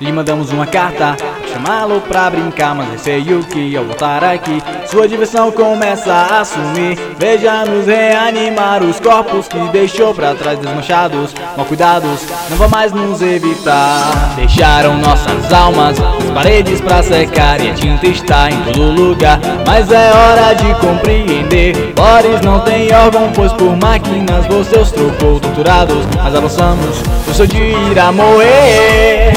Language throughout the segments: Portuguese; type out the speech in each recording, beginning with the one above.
Lhe mandamos uma carta, chamá-lo pra brincar, mas receio que ao voltar aqui sua diversão começa a sumir. Veja-nos reanimar os corpos que deixou pra trás desmanchados, mal cuidados, não vão mais nos evitar. Deixaram nossas almas nas paredes pra secar e a tinta está em todo lugar. Mas é hora de compreender. Boris não tem órgão, pois por máquinas você os trocou torturados. Mas avançamos, eu sou de ir a morrer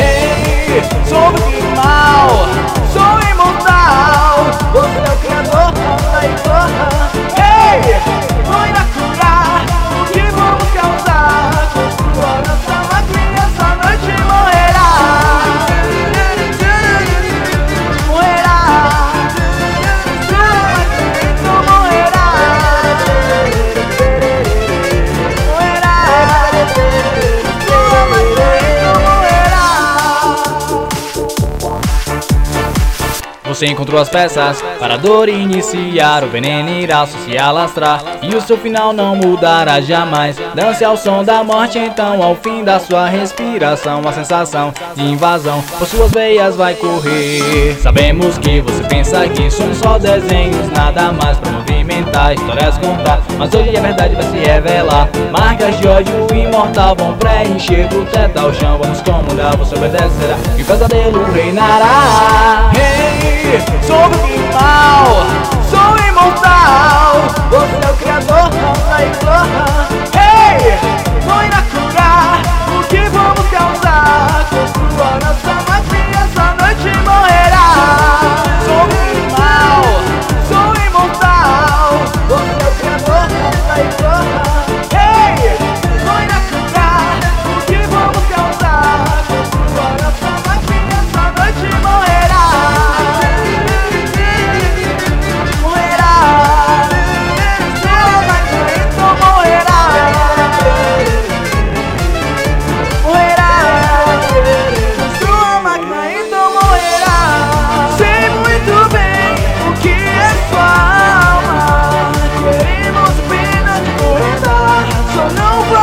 Você encontrou as peças para a dor iniciar, o veneno irá se alastrar e o seu final não mudará jamais. Dance ao som da morte, então ao fim da sua respiração, a sensação de invasão por suas veias vai correr. Sabemos que você pensa que somos só desenhos, nada mais para movimentar, histórias contar, mas hoje a verdade vai se revelar. Marcas de ódio imortal vão preencher do teto ao chão, vamos comandar, você obedecerá e o pesadelo reinará. Hey!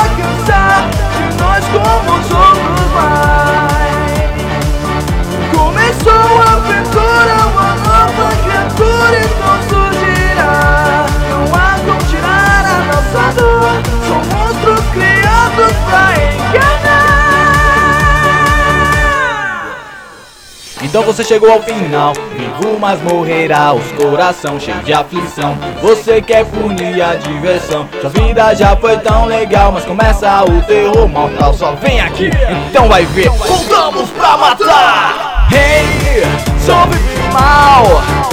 circumcised. Então você chegou ao final, vivo mas morrerá Os coração cheio de aflição. Você quer punir a diversão. Sua vida já foi tão legal Mas começa o terror mortal. Só vem aqui, então vai ver. Voltamos pra matar. Hey, sou vivo mal